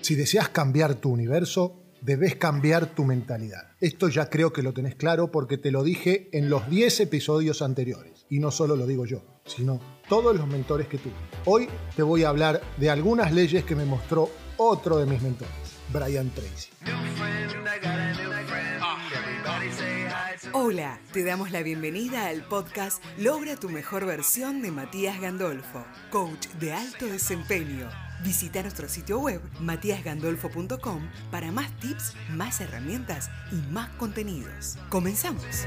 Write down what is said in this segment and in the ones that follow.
Si deseas cambiar tu universo, debes cambiar tu mentalidad. Esto ya creo que lo tenés claro porque te lo dije en los 10 episodios anteriores. Y no solo lo digo yo, sino todos los mentores que tuve. Hoy te voy a hablar de algunas leyes que me mostró otro de mis mentores, Brian Tracy. Hola, te damos la bienvenida al podcast Logra tu mejor versión de Matías Gandolfo, coach de alto desempeño. Visita nuestro sitio web matíasgandolfo.com para más tips, más herramientas y más contenidos. Comenzamos.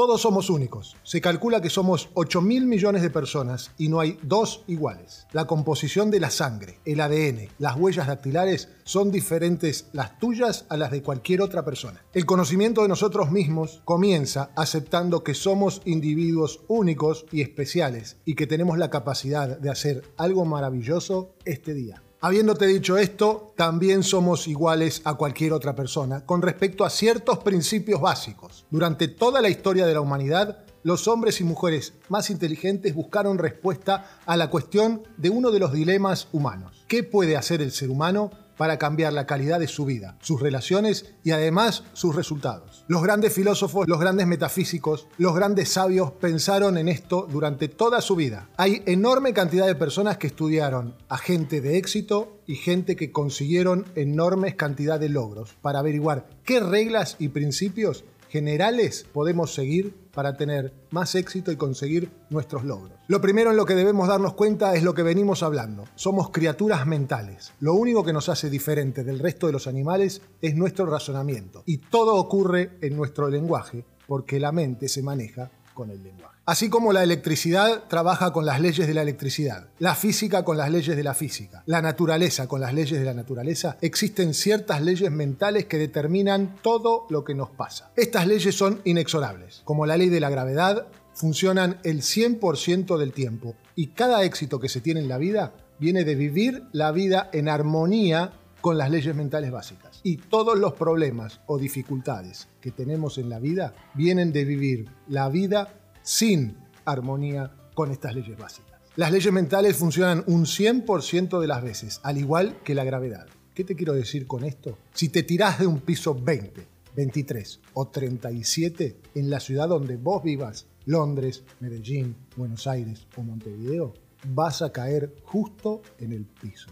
Todos somos únicos. Se calcula que somos 8 mil millones de personas y no hay dos iguales. La composición de la sangre, el ADN, las huellas dactilares son diferentes las tuyas a las de cualquier otra persona. El conocimiento de nosotros mismos comienza aceptando que somos individuos únicos y especiales y que tenemos la capacidad de hacer algo maravilloso este día. Habiéndote dicho esto, también somos iguales a cualquier otra persona con respecto a ciertos principios básicos. Durante toda la historia de la humanidad, los hombres y mujeres más inteligentes buscaron respuesta a la cuestión de uno de los dilemas humanos. ¿Qué puede hacer el ser humano para cambiar la calidad de su vida, sus relaciones y además sus resultados. Los grandes filósofos, los grandes metafísicos, los grandes sabios pensaron en esto durante toda su vida. Hay enorme cantidad de personas que estudiaron a gente de éxito y gente que consiguieron enormes cantidad de logros para averiguar qué reglas y principios generales podemos seguir para tener más éxito y conseguir nuestros logros. Lo primero en lo que debemos darnos cuenta es lo que venimos hablando. Somos criaturas mentales. Lo único que nos hace diferente del resto de los animales es nuestro razonamiento. Y todo ocurre en nuestro lenguaje porque la mente se maneja con el lenguaje. Así como la electricidad trabaja con las leyes de la electricidad, la física con las leyes de la física, la naturaleza con las leyes de la naturaleza, existen ciertas leyes mentales que determinan todo lo que nos pasa. Estas leyes son inexorables, como la ley de la gravedad, funcionan el 100% del tiempo y cada éxito que se tiene en la vida viene de vivir la vida en armonía con las leyes mentales básicas. Y todos los problemas o dificultades que tenemos en la vida vienen de vivir la vida sin armonía con estas leyes básicas. Las leyes mentales funcionan un 100% de las veces, al igual que la gravedad. ¿Qué te quiero decir con esto? Si te tirás de un piso 20, 23 o 37 en la ciudad donde vos vivas, Londres, Medellín, Buenos Aires o Montevideo, vas a caer justo en el piso.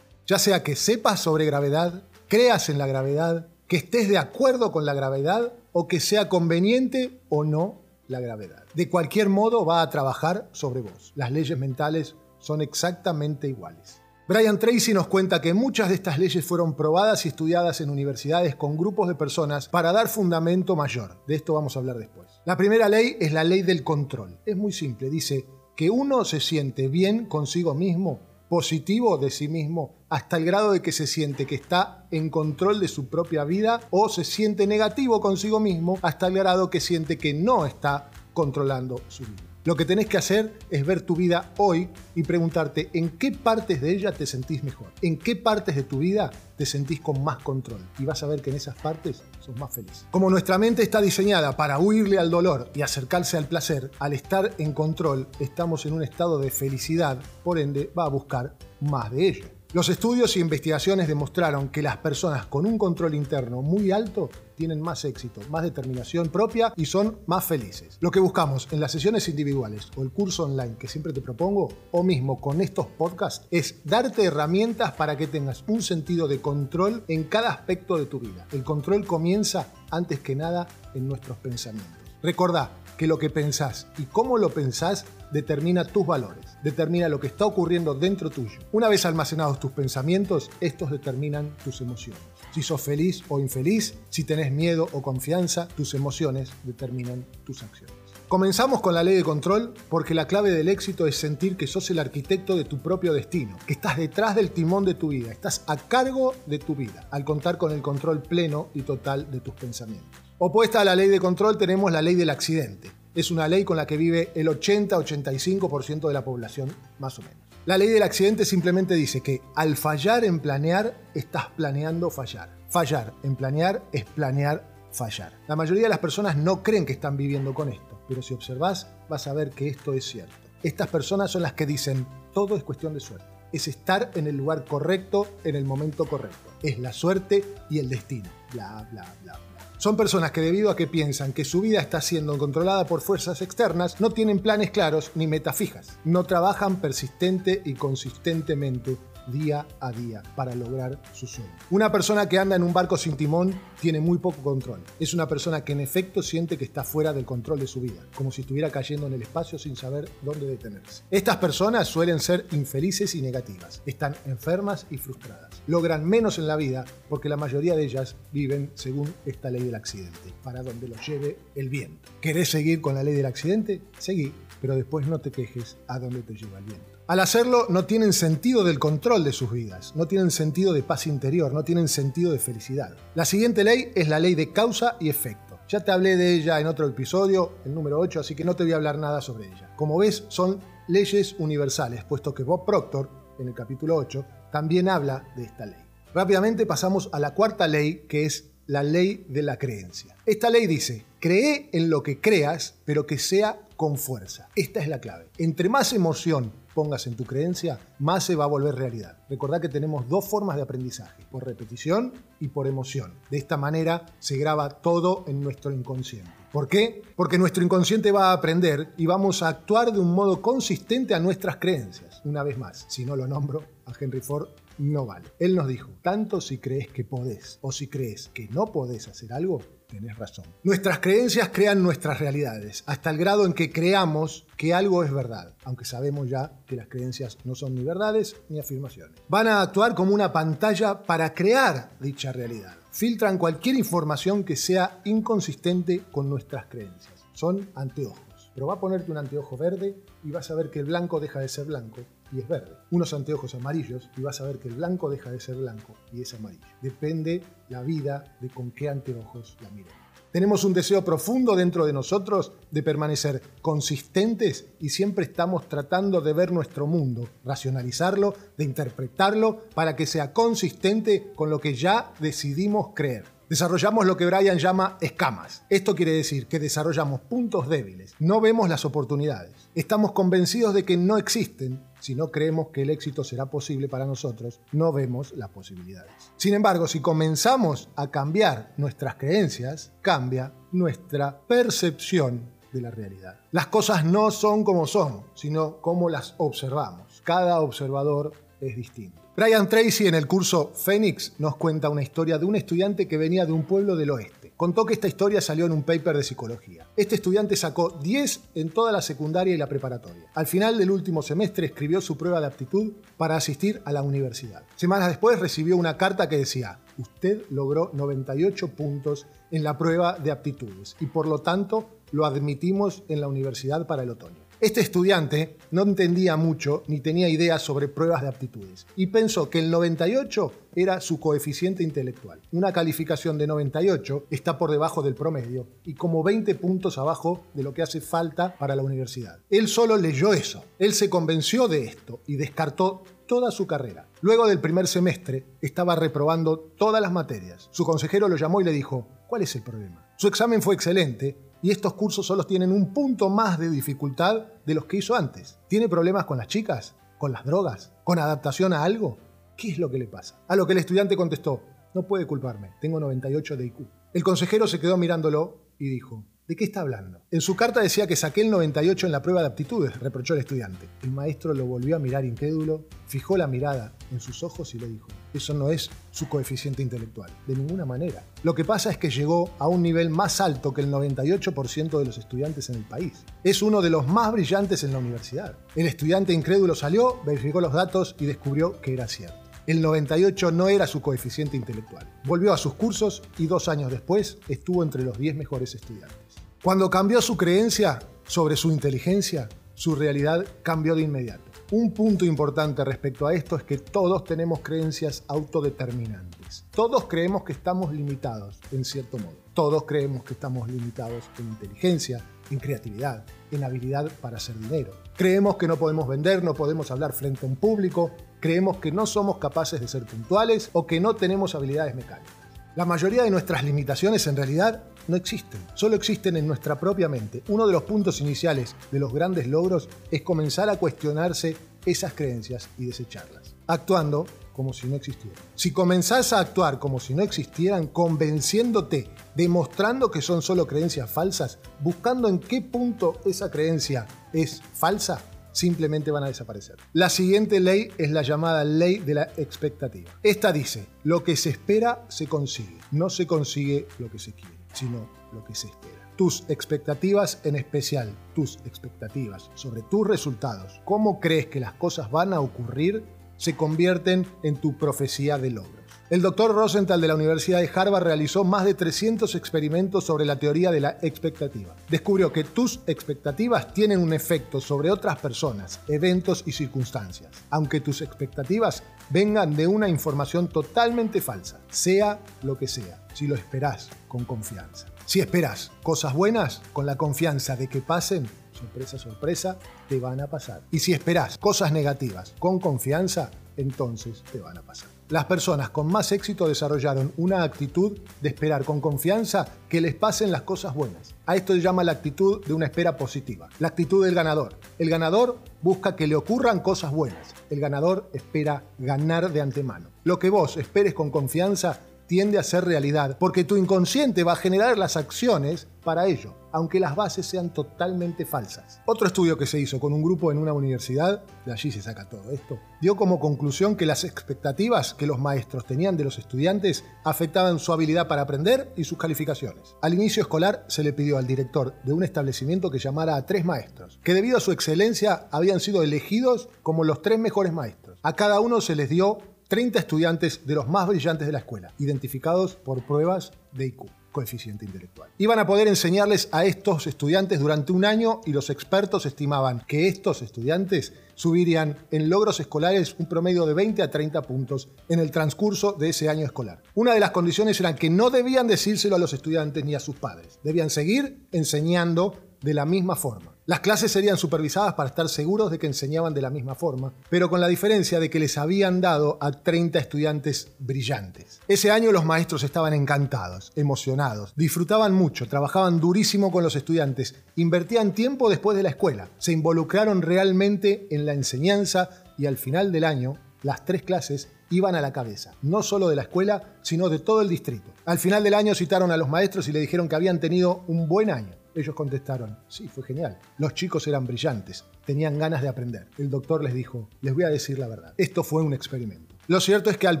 Ya sea que sepas sobre gravedad, creas en la gravedad, que estés de acuerdo con la gravedad o que sea conveniente o no la gravedad. De cualquier modo va a trabajar sobre vos. Las leyes mentales son exactamente iguales. Brian Tracy nos cuenta que muchas de estas leyes fueron probadas y estudiadas en universidades con grupos de personas para dar fundamento mayor. De esto vamos a hablar después. La primera ley es la ley del control. Es muy simple. Dice que uno se siente bien consigo mismo, positivo de sí mismo, hasta el grado de que se siente que está en control de su propia vida o se siente negativo consigo mismo hasta el grado que siente que no está controlando su vida. Lo que tenés que hacer es ver tu vida hoy y preguntarte en qué partes de ella te sentís mejor, en qué partes de tu vida te sentís con más control y vas a ver que en esas partes sos más feliz. Como nuestra mente está diseñada para huirle al dolor y acercarse al placer, al estar en control estamos en un estado de felicidad, por ende va a buscar más de ello. Los estudios e investigaciones demostraron que las personas con un control interno muy alto tienen más éxito, más determinación propia y son más felices. Lo que buscamos en las sesiones individuales o el curso online que siempre te propongo, o mismo con estos podcasts, es darte herramientas para que tengas un sentido de control en cada aspecto de tu vida. El control comienza antes que nada en nuestros pensamientos. Recordá que lo que pensás y cómo lo pensás determina tus valores, determina lo que está ocurriendo dentro tuyo. Una vez almacenados tus pensamientos, estos determinan tus emociones. Si sos feliz o infeliz, si tenés miedo o confianza, tus emociones determinan tus acciones. Comenzamos con la ley de control porque la clave del éxito es sentir que sos el arquitecto de tu propio destino, que estás detrás del timón de tu vida, estás a cargo de tu vida, al contar con el control pleno y total de tus pensamientos. Opuesta a la ley de control tenemos la ley del accidente. Es una ley con la que vive el 80-85% de la población, más o menos. La ley del accidente simplemente dice que al fallar en planear, estás planeando fallar. Fallar en planear es planear fallar. La mayoría de las personas no creen que están viviendo con esto, pero si observas vas a ver que esto es cierto. Estas personas son las que dicen, todo es cuestión de suerte. Es estar en el lugar correcto en el momento correcto. Es la suerte y el destino. Bla, bla, bla, bla. Son personas que debido a que piensan que su vida está siendo controlada por fuerzas externas, no tienen planes claros ni metas fijas. No trabajan persistente y consistentemente día a día para lograr su sueño. Una persona que anda en un barco sin timón tiene muy poco control. Es una persona que en efecto siente que está fuera del control de su vida, como si estuviera cayendo en el espacio sin saber dónde detenerse. Estas personas suelen ser infelices y negativas, están enfermas y frustradas. Logran menos en la vida porque la mayoría de ellas viven según esta ley del accidente, para donde los lleve el viento. ¿Querés seguir con la ley del accidente? Seguí, pero después no te quejes a dónde te lleva el viento. Al hacerlo no tienen sentido del control de sus vidas, no tienen sentido de paz interior, no tienen sentido de felicidad. La siguiente ley es la ley de causa y efecto. Ya te hablé de ella en otro episodio, el número 8, así que no te voy a hablar nada sobre ella. Como ves, son leyes universales, puesto que Bob Proctor, en el capítulo 8, también habla de esta ley. Rápidamente pasamos a la cuarta ley, que es la ley de la creencia. Esta ley dice, cree en lo que creas, pero que sea con fuerza. Esta es la clave. Entre más emoción pongas en tu creencia, más se va a volver realidad. Recordad que tenemos dos formas de aprendizaje, por repetición y por emoción. De esta manera se graba todo en nuestro inconsciente. ¿Por qué? Porque nuestro inconsciente va a aprender y vamos a actuar de un modo consistente a nuestras creencias. Una vez más, si no lo nombro, a Henry Ford no vale. Él nos dijo, tanto si crees que podés o si crees que no podés hacer algo, tenés razón. Nuestras creencias crean nuestras realidades, hasta el grado en que creamos que algo es verdad, aunque sabemos ya que las creencias no son ni verdades ni afirmaciones. Van a actuar como una pantalla para crear dicha realidad. Filtran cualquier información que sea inconsistente con nuestras creencias. Son anteojos. Pero va a ponerte un anteojo verde y vas a ver que el blanco deja de ser blanco y es verde. Unos anteojos amarillos y vas a ver que el blanco deja de ser blanco y es amarillo. Depende la vida de con qué anteojos la miremos. Tenemos un deseo profundo dentro de nosotros de permanecer consistentes y siempre estamos tratando de ver nuestro mundo, racionalizarlo, de interpretarlo para que sea consistente con lo que ya decidimos creer. Desarrollamos lo que Brian llama escamas. Esto quiere decir que desarrollamos puntos débiles, no vemos las oportunidades. Estamos convencidos de que no existen si no creemos que el éxito será posible para nosotros, no vemos las posibilidades. Sin embargo, si comenzamos a cambiar nuestras creencias, cambia nuestra percepción de la realidad. Las cosas no son como son, sino como las observamos. Cada observador es distinto. Brian Tracy en el curso Phoenix nos cuenta una historia de un estudiante que venía de un pueblo del oeste. Contó que esta historia salió en un paper de psicología. Este estudiante sacó 10 en toda la secundaria y la preparatoria. Al final del último semestre escribió su prueba de aptitud para asistir a la universidad. Semanas después recibió una carta que decía, usted logró 98 puntos en la prueba de aptitudes y por lo tanto lo admitimos en la universidad para el otoño. Este estudiante no entendía mucho ni tenía ideas sobre pruebas de aptitudes y pensó que el 98 era su coeficiente intelectual. Una calificación de 98 está por debajo del promedio y como 20 puntos abajo de lo que hace falta para la universidad. Él solo leyó eso, él se convenció de esto y descartó toda su carrera. Luego del primer semestre estaba reprobando todas las materias. Su consejero lo llamó y le dijo, ¿cuál es el problema? Su examen fue excelente y estos cursos solo tienen un punto más de dificultad de los que hizo antes. ¿Tiene problemas con las chicas? ¿Con las drogas? ¿Con adaptación a algo? ¿Qué es lo que le pasa? A lo que el estudiante contestó, no puede culparme, tengo 98 de IQ. El consejero se quedó mirándolo y dijo, ¿De qué está hablando? En su carta decía que saqué el 98 en la prueba de aptitudes, reprochó el estudiante. El maestro lo volvió a mirar incrédulo, fijó la mirada en sus ojos y le dijo, eso no es su coeficiente intelectual, de ninguna manera. Lo que pasa es que llegó a un nivel más alto que el 98% de los estudiantes en el país. Es uno de los más brillantes en la universidad. El estudiante incrédulo salió, verificó los datos y descubrió que era cierto. El 98 no era su coeficiente intelectual. Volvió a sus cursos y dos años después estuvo entre los 10 mejores estudiantes. Cuando cambió su creencia sobre su inteligencia, su realidad cambió de inmediato. Un punto importante respecto a esto es que todos tenemos creencias autodeterminantes. Todos creemos que estamos limitados, en cierto modo. Todos creemos que estamos limitados en inteligencia, en creatividad, en habilidad para hacer dinero. Creemos que no podemos vender, no podemos hablar frente a un público, creemos que no somos capaces de ser puntuales o que no tenemos habilidades mecánicas. La mayoría de nuestras limitaciones en realidad no existen, solo existen en nuestra propia mente. Uno de los puntos iniciales de los grandes logros es comenzar a cuestionarse esas creencias y desecharlas, actuando como si no existieran. Si comenzás a actuar como si no existieran, convenciéndote, demostrando que son solo creencias falsas, buscando en qué punto esa creencia es falsa, simplemente van a desaparecer. La siguiente ley es la llamada ley de la expectativa. Esta dice, lo que se espera se consigue, no se consigue lo que se quiere, sino lo que se espera. Tus expectativas, en especial tus expectativas sobre tus resultados, cómo crees que las cosas van a ocurrir, se convierten en tu profecía de logros. El doctor Rosenthal de la Universidad de Harvard realizó más de 300 experimentos sobre la teoría de la expectativa. Descubrió que tus expectativas tienen un efecto sobre otras personas, eventos y circunstancias, aunque tus expectativas vengan de una información totalmente falsa, sea lo que sea, si lo esperás con confianza. Si esperas cosas buenas, con la confianza de que pasen, sorpresa, sorpresa, te van a pasar. Y si esperas cosas negativas con confianza, entonces te van a pasar. Las personas con más éxito desarrollaron una actitud de esperar con confianza que les pasen las cosas buenas. A esto se llama la actitud de una espera positiva, la actitud del ganador. El ganador busca que le ocurran cosas buenas. El ganador espera ganar de antemano. Lo que vos esperes con confianza tiende a ser realidad, porque tu inconsciente va a generar las acciones para ello, aunque las bases sean totalmente falsas. Otro estudio que se hizo con un grupo en una universidad, de allí se saca todo esto, dio como conclusión que las expectativas que los maestros tenían de los estudiantes afectaban su habilidad para aprender y sus calificaciones. Al inicio escolar se le pidió al director de un establecimiento que llamara a tres maestros, que debido a su excelencia habían sido elegidos como los tres mejores maestros. A cada uno se les dio 30 estudiantes de los más brillantes de la escuela, identificados por pruebas de IQ, coeficiente intelectual. Iban a poder enseñarles a estos estudiantes durante un año y los expertos estimaban que estos estudiantes subirían en logros escolares un promedio de 20 a 30 puntos en el transcurso de ese año escolar. Una de las condiciones eran que no debían decírselo a los estudiantes ni a sus padres, debían seguir enseñando de la misma forma. Las clases serían supervisadas para estar seguros de que enseñaban de la misma forma, pero con la diferencia de que les habían dado a 30 estudiantes brillantes. Ese año los maestros estaban encantados, emocionados, disfrutaban mucho, trabajaban durísimo con los estudiantes, invertían tiempo después de la escuela, se involucraron realmente en la enseñanza y al final del año las tres clases iban a la cabeza, no solo de la escuela, sino de todo el distrito. Al final del año citaron a los maestros y le dijeron que habían tenido un buen año. Ellos contestaron, sí, fue genial. Los chicos eran brillantes, tenían ganas de aprender. El doctor les dijo, les voy a decir la verdad, esto fue un experimento. Lo cierto es que al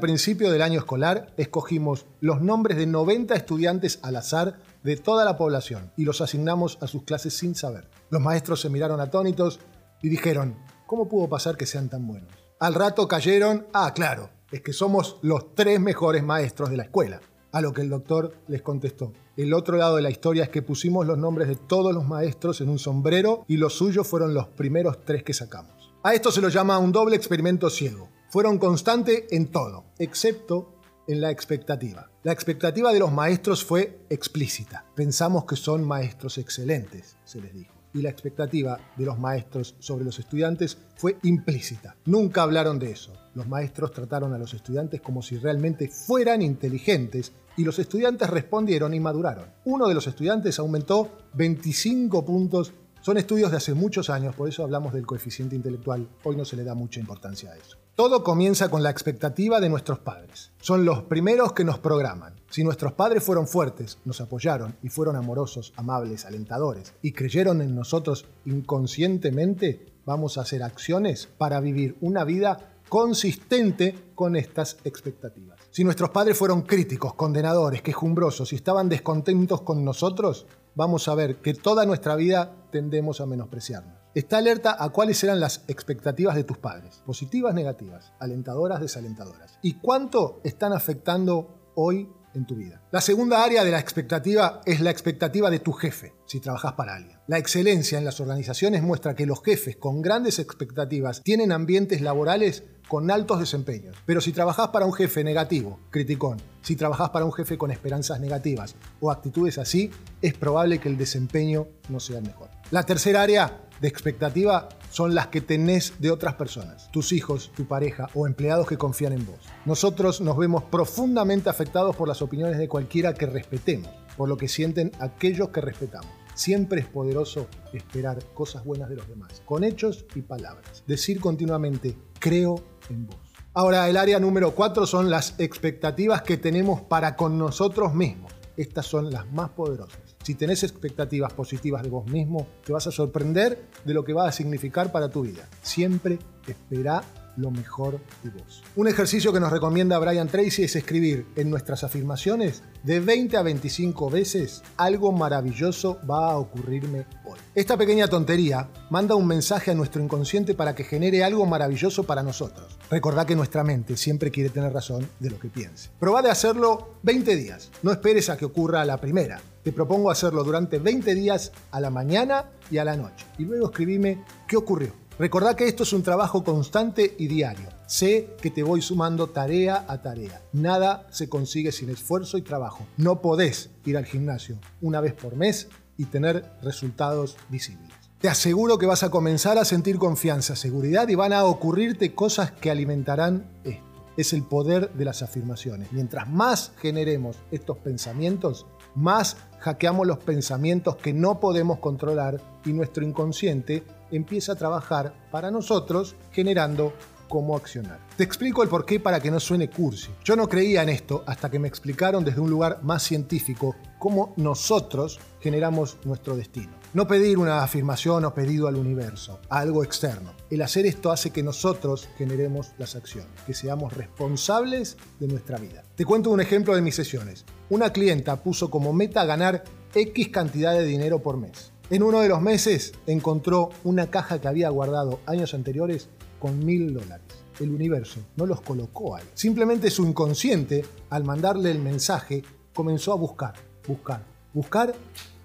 principio del año escolar escogimos los nombres de 90 estudiantes al azar de toda la población y los asignamos a sus clases sin saber. Los maestros se miraron atónitos y dijeron, ¿cómo pudo pasar que sean tan buenos? Al rato cayeron, ah, claro, es que somos los tres mejores maestros de la escuela. A lo que el doctor les contestó, el otro lado de la historia es que pusimos los nombres de todos los maestros en un sombrero y los suyos fueron los primeros tres que sacamos. A esto se lo llama un doble experimento ciego. Fueron constantes en todo, excepto en la expectativa. La expectativa de los maestros fue explícita. Pensamos que son maestros excelentes, se les dijo y la expectativa de los maestros sobre los estudiantes fue implícita. Nunca hablaron de eso. Los maestros trataron a los estudiantes como si realmente fueran inteligentes y los estudiantes respondieron y maduraron. Uno de los estudiantes aumentó 25 puntos. Son estudios de hace muchos años, por eso hablamos del coeficiente intelectual. Hoy no se le da mucha importancia a eso. Todo comienza con la expectativa de nuestros padres. Son los primeros que nos programan. Si nuestros padres fueron fuertes, nos apoyaron y fueron amorosos, amables, alentadores y creyeron en nosotros inconscientemente, vamos a hacer acciones para vivir una vida consistente con estas expectativas. Si nuestros padres fueron críticos, condenadores, quejumbrosos y estaban descontentos con nosotros, vamos a ver que toda nuestra vida tendemos a menospreciarnos. Está alerta a cuáles eran las expectativas de tus padres, positivas, negativas, alentadoras, desalentadoras. ¿Y cuánto están afectando hoy en tu vida. La segunda área de la expectativa es la expectativa de tu jefe, si trabajas para alguien. La excelencia en las organizaciones muestra que los jefes con grandes expectativas tienen ambientes laborales con altos desempeños. Pero si trabajas para un jefe negativo, criticón, si trabajas para un jefe con esperanzas negativas o actitudes así, es probable que el desempeño no sea el mejor. La tercera área de expectativa son las que tenés de otras personas, tus hijos, tu pareja o empleados que confían en vos. Nosotros nos vemos profundamente afectados por las opiniones de cualquiera que respetemos, por lo que sienten aquellos que respetamos. Siempre es poderoso esperar cosas buenas de los demás, con hechos y palabras. Decir continuamente, creo en vos. Ahora, el área número cuatro son las expectativas que tenemos para con nosotros mismos. Estas son las más poderosas. Si tenés expectativas positivas de vos mismo, te vas a sorprender de lo que va a significar para tu vida. Siempre espera lo mejor de vos. Un ejercicio que nos recomienda Brian Tracy es escribir en nuestras afirmaciones de 20 a 25 veces algo maravilloso va a ocurrirme hoy. Esta pequeña tontería manda un mensaje a nuestro inconsciente para que genere algo maravilloso para nosotros. Recordá que nuestra mente siempre quiere tener razón de lo que piense. Probá de hacerlo 20 días. No esperes a que ocurra la primera. Te propongo hacerlo durante 20 días a la mañana y a la noche. Y luego escribime qué ocurrió. Recordá que esto es un trabajo constante y diario. Sé que te voy sumando tarea a tarea. Nada se consigue sin esfuerzo y trabajo. No podés ir al gimnasio una vez por mes y tener resultados visibles. Te aseguro que vas a comenzar a sentir confianza, seguridad y van a ocurrirte cosas que alimentarán esto. Es el poder de las afirmaciones. Mientras más generemos estos pensamientos, más hackeamos los pensamientos que no podemos controlar y nuestro inconsciente empieza a trabajar para nosotros generando cómo accionar. Te explico el porqué para que no suene cursi. Yo no creía en esto hasta que me explicaron desde un lugar más científico cómo nosotros generamos nuestro destino. No pedir una afirmación o pedido al universo, a algo externo. El hacer esto hace que nosotros generemos las acciones, que seamos responsables de nuestra vida. Te cuento un ejemplo de mis sesiones. Una clienta puso como meta ganar X cantidad de dinero por mes. En uno de los meses encontró una caja que había guardado años anteriores con mil dólares. El universo no los colocó ahí. Simplemente su inconsciente, al mandarle el mensaje, comenzó a buscar, buscar, buscar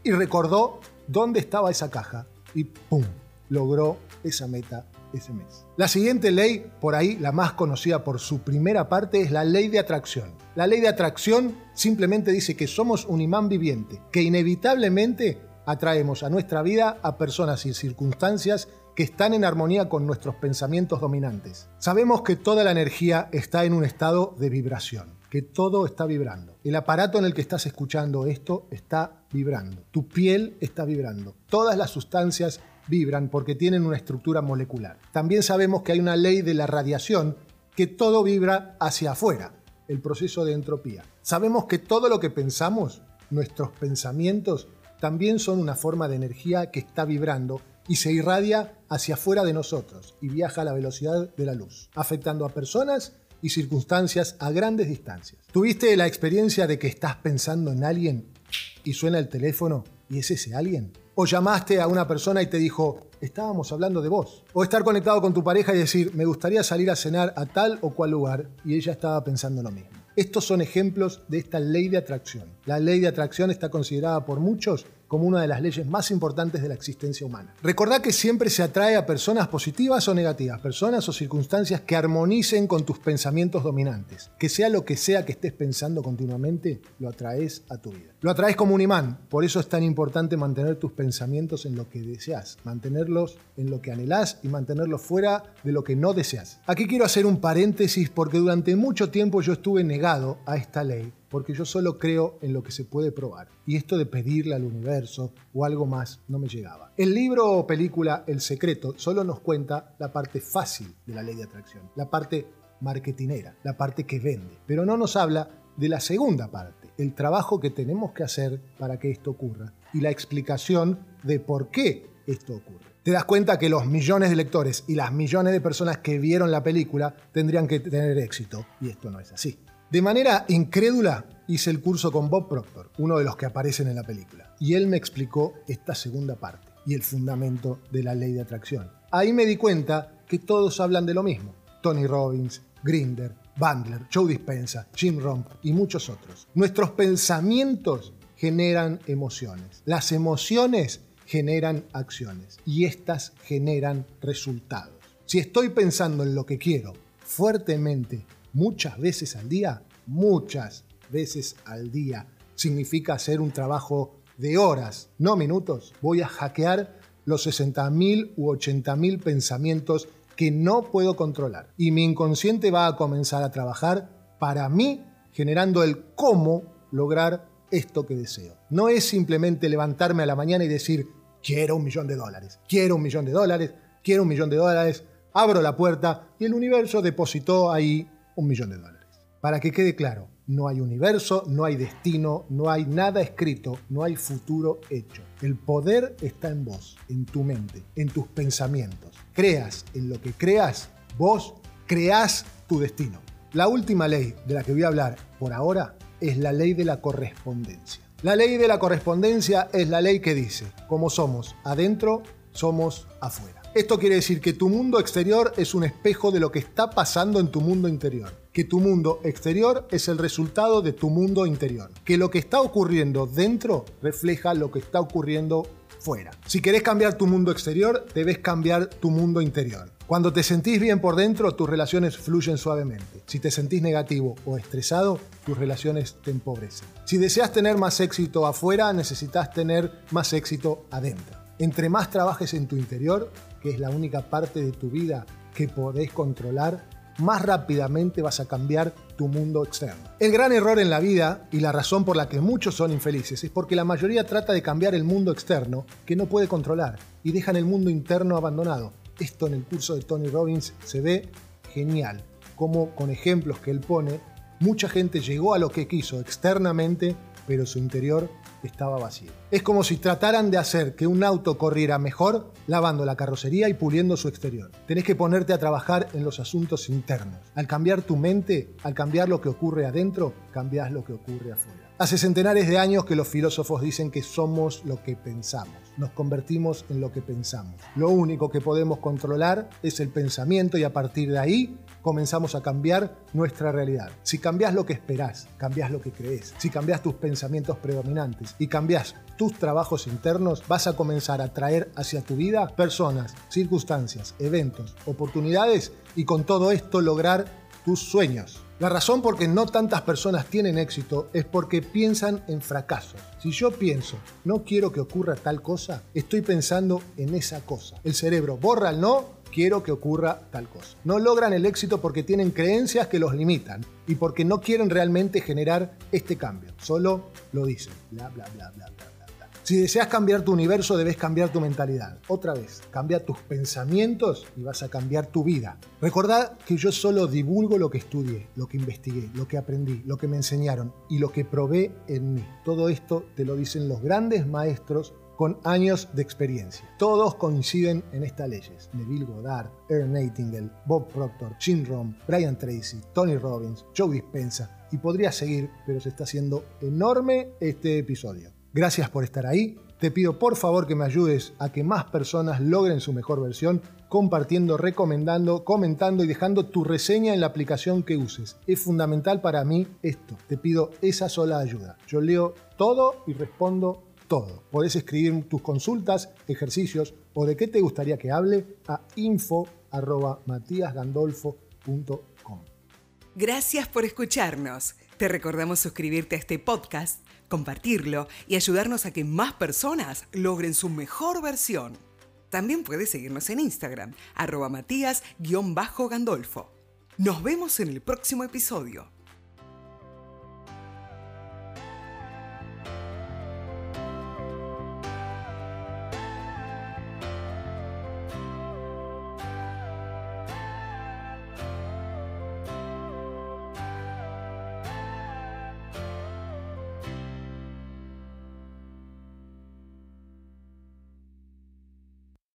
y recordó dónde estaba esa caja y ¡pum! logró esa meta ese mes. La siguiente ley, por ahí la más conocida por su primera parte, es la ley de atracción. La ley de atracción simplemente dice que somos un imán viviente, que inevitablemente atraemos a nuestra vida a personas y circunstancias que están en armonía con nuestros pensamientos dominantes. Sabemos que toda la energía está en un estado de vibración, que todo está vibrando. El aparato en el que estás escuchando esto está vibrando. Tu piel está vibrando. Todas las sustancias vibran porque tienen una estructura molecular. También sabemos que hay una ley de la radiación que todo vibra hacia afuera, el proceso de entropía. Sabemos que todo lo que pensamos, nuestros pensamientos, también son una forma de energía que está vibrando y se irradia hacia afuera de nosotros y viaja a la velocidad de la luz, afectando a personas y circunstancias a grandes distancias. ¿Tuviste la experiencia de que estás pensando en alguien y suena el teléfono y es ese alguien? ¿O llamaste a una persona y te dijo, estábamos hablando de vos? ¿O estar conectado con tu pareja y decir, me gustaría salir a cenar a tal o cual lugar y ella estaba pensando lo mismo? Estos son ejemplos de esta ley de atracción. La ley de atracción está considerada por muchos como una de las leyes más importantes de la existencia humana. Recordá que siempre se atrae a personas positivas o negativas, personas o circunstancias que armonicen con tus pensamientos dominantes. Que sea lo que sea que estés pensando continuamente, lo atraes a tu vida. Lo atraes como un imán, por eso es tan importante mantener tus pensamientos en lo que deseas, mantenerlos en lo que anhelás y mantenerlos fuera de lo que no deseas. Aquí quiero hacer un paréntesis porque durante mucho tiempo yo estuve negado a esta ley porque yo solo creo en lo que se puede probar. Y esto de pedirle al universo o algo más no me llegaba. El libro o película El Secreto solo nos cuenta la parte fácil de la ley de atracción, la parte marketinera, la parte que vende, pero no nos habla de la segunda parte, el trabajo que tenemos que hacer para que esto ocurra y la explicación de por qué esto ocurre. Te das cuenta que los millones de lectores y las millones de personas que vieron la película tendrían que tener éxito y esto no es así. De manera incrédula hice el curso con Bob Proctor, uno de los que aparecen en la película, y él me explicó esta segunda parte y el fundamento de la ley de atracción. Ahí me di cuenta que todos hablan de lo mismo. Tony Robbins, Grinder, Bandler, Joe Dispensa, Jim Rohn y muchos otros. Nuestros pensamientos generan emociones. Las emociones generan acciones y estas generan resultados. Si estoy pensando en lo que quiero fuertemente muchas veces al día, muchas veces al día, significa hacer un trabajo de horas, no minutos, voy a hackear los 60.000 u 80.000 pensamientos que no puedo controlar. Y mi inconsciente va a comenzar a trabajar para mí, generando el cómo lograr esto que deseo. No es simplemente levantarme a la mañana y decir, quiero un millón de dólares, quiero un millón de dólares, quiero un millón de dólares, abro la puerta y el universo depositó ahí un millón de dólares. Para que quede claro, no hay universo, no hay destino, no hay nada escrito, no hay futuro hecho. El poder está en vos, en tu mente, en tus pensamientos. Creas en lo que creas, vos creás tu destino. La última ley de la que voy a hablar por ahora es la ley de la correspondencia. La ley de la correspondencia es la ley que dice, como somos adentro, somos afuera. Esto quiere decir que tu mundo exterior es un espejo de lo que está pasando en tu mundo interior. Que tu mundo exterior es el resultado de tu mundo interior. Que lo que está ocurriendo dentro refleja lo que está ocurriendo fuera. Si querés cambiar tu mundo exterior, debes cambiar tu mundo interior. Cuando te sentís bien por dentro, tus relaciones fluyen suavemente. Si te sentís negativo o estresado, tus relaciones te empobrecen. Si deseas tener más éxito afuera, necesitas tener más éxito adentro. Entre más trabajes en tu interior, que es la única parte de tu vida que podés controlar, más rápidamente vas a cambiar tu mundo externo. El gran error en la vida y la razón por la que muchos son infelices es porque la mayoría trata de cambiar el mundo externo que no puede controlar y dejan el mundo interno abandonado. Esto en el curso de Tony Robbins se ve genial, como con ejemplos que él pone, mucha gente llegó a lo que quiso externamente, pero su interior estaba vacío. Es como si trataran de hacer que un auto corriera mejor lavando la carrocería y puliendo su exterior. Tenés que ponerte a trabajar en los asuntos internos. Al cambiar tu mente, al cambiar lo que ocurre adentro, cambias lo que ocurre afuera. Hace centenares de años que los filósofos dicen que somos lo que pensamos. Nos convertimos en lo que pensamos. Lo único que podemos controlar es el pensamiento y a partir de ahí comenzamos a cambiar nuestra realidad. Si cambias lo que esperás, cambias lo que crees. Si cambias tus pensamientos predominantes y cambias tus trabajos internos, vas a comenzar a traer hacia tu vida personas, circunstancias, eventos, oportunidades y con todo esto lograr tus sueños. La razón por qué no tantas personas tienen éxito es porque piensan en fracasos. Si yo pienso, no quiero que ocurra tal cosa, estoy pensando en esa cosa. El cerebro borra el no, quiero que ocurra tal cosa. No logran el éxito porque tienen creencias que los limitan y porque no quieren realmente generar este cambio. Solo lo dicen. Bla, bla, bla, bla, bla. Si deseas cambiar tu universo, debes cambiar tu mentalidad. Otra vez, cambia tus pensamientos y vas a cambiar tu vida. Recordad que yo solo divulgo lo que estudié, lo que investigué, lo que aprendí, lo que me enseñaron y lo que probé en mí. Todo esto te lo dicen los grandes maestros con años de experiencia. Todos coinciden en estas leyes. Neville Goddard, Ernst Nightingale, Bob Proctor, Jim Rohn, Brian Tracy, Tony Robbins, Joe Dispensa y podría seguir, pero se está haciendo enorme este episodio. Gracias por estar ahí. Te pido por favor que me ayudes a que más personas logren su mejor versión compartiendo, recomendando, comentando y dejando tu reseña en la aplicación que uses. Es fundamental para mí esto. Te pido esa sola ayuda. Yo leo todo y respondo todo. Podés escribir tus consultas, ejercicios o de qué te gustaría que hable a info.matíasgandolfo.com. Gracias por escucharnos. Te recordamos suscribirte a este podcast compartirlo y ayudarnos a que más personas logren su mejor versión. También puedes seguirnos en Instagram, arroba matías-gandolfo. Nos vemos en el próximo episodio.